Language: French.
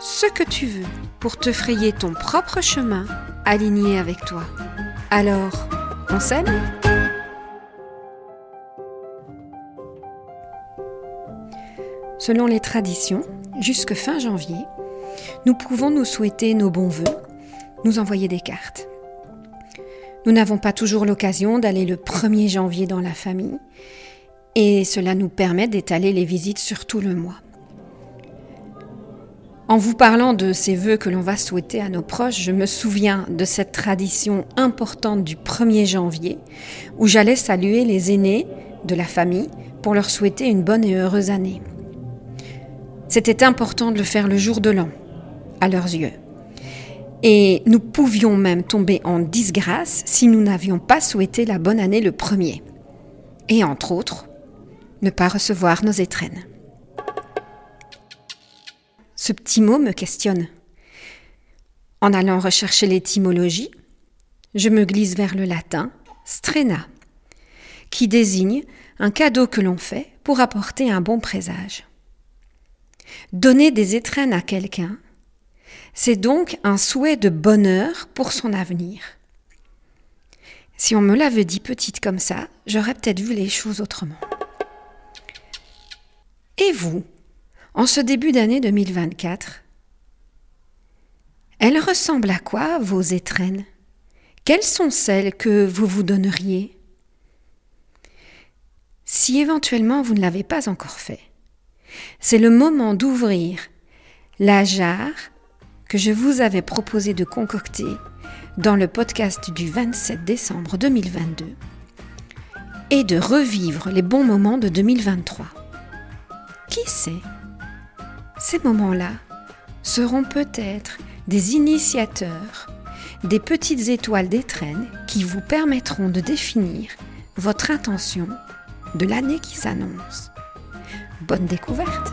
ce que tu veux pour te frayer ton propre chemin aligné avec toi. Alors, on s'aime Selon les traditions, jusque fin janvier, nous pouvons nous souhaiter nos bons voeux, nous envoyer des cartes. Nous n'avons pas toujours l'occasion d'aller le 1er janvier dans la famille et cela nous permet d'étaler les visites sur tout le mois. En vous parlant de ces vœux que l'on va souhaiter à nos proches, je me souviens de cette tradition importante du 1er janvier où j'allais saluer les aînés de la famille pour leur souhaiter une bonne et heureuse année. C'était important de le faire le jour de l'an, à leurs yeux. Et nous pouvions même tomber en disgrâce si nous n'avions pas souhaité la bonne année le premier. Et entre autres, ne pas recevoir nos étrennes. Ce petit mot me questionne. En allant rechercher l'étymologie, je me glisse vers le latin strena, qui désigne un cadeau que l'on fait pour apporter un bon présage. Donner des étrennes à quelqu'un, c'est donc un souhait de bonheur pour son avenir. Si on me l'avait dit petite comme ça, j'aurais peut-être vu les choses autrement. Et vous, en ce début d'année 2024 Elles ressemblent à quoi, vos étrennes? Quelles sont celles que vous vous donneriez? Si éventuellement vous ne l'avez pas encore fait, c'est le moment d'ouvrir la jarre que je vous avais proposé de concocter dans le podcast du 27 décembre 2022 et de revivre les bons moments de 2023. Qui sait? Ces moments-là seront peut-être des initiateurs, des petites étoiles d'étrennes qui vous permettront de définir votre intention de l'année qui s'annonce. Bonne découverte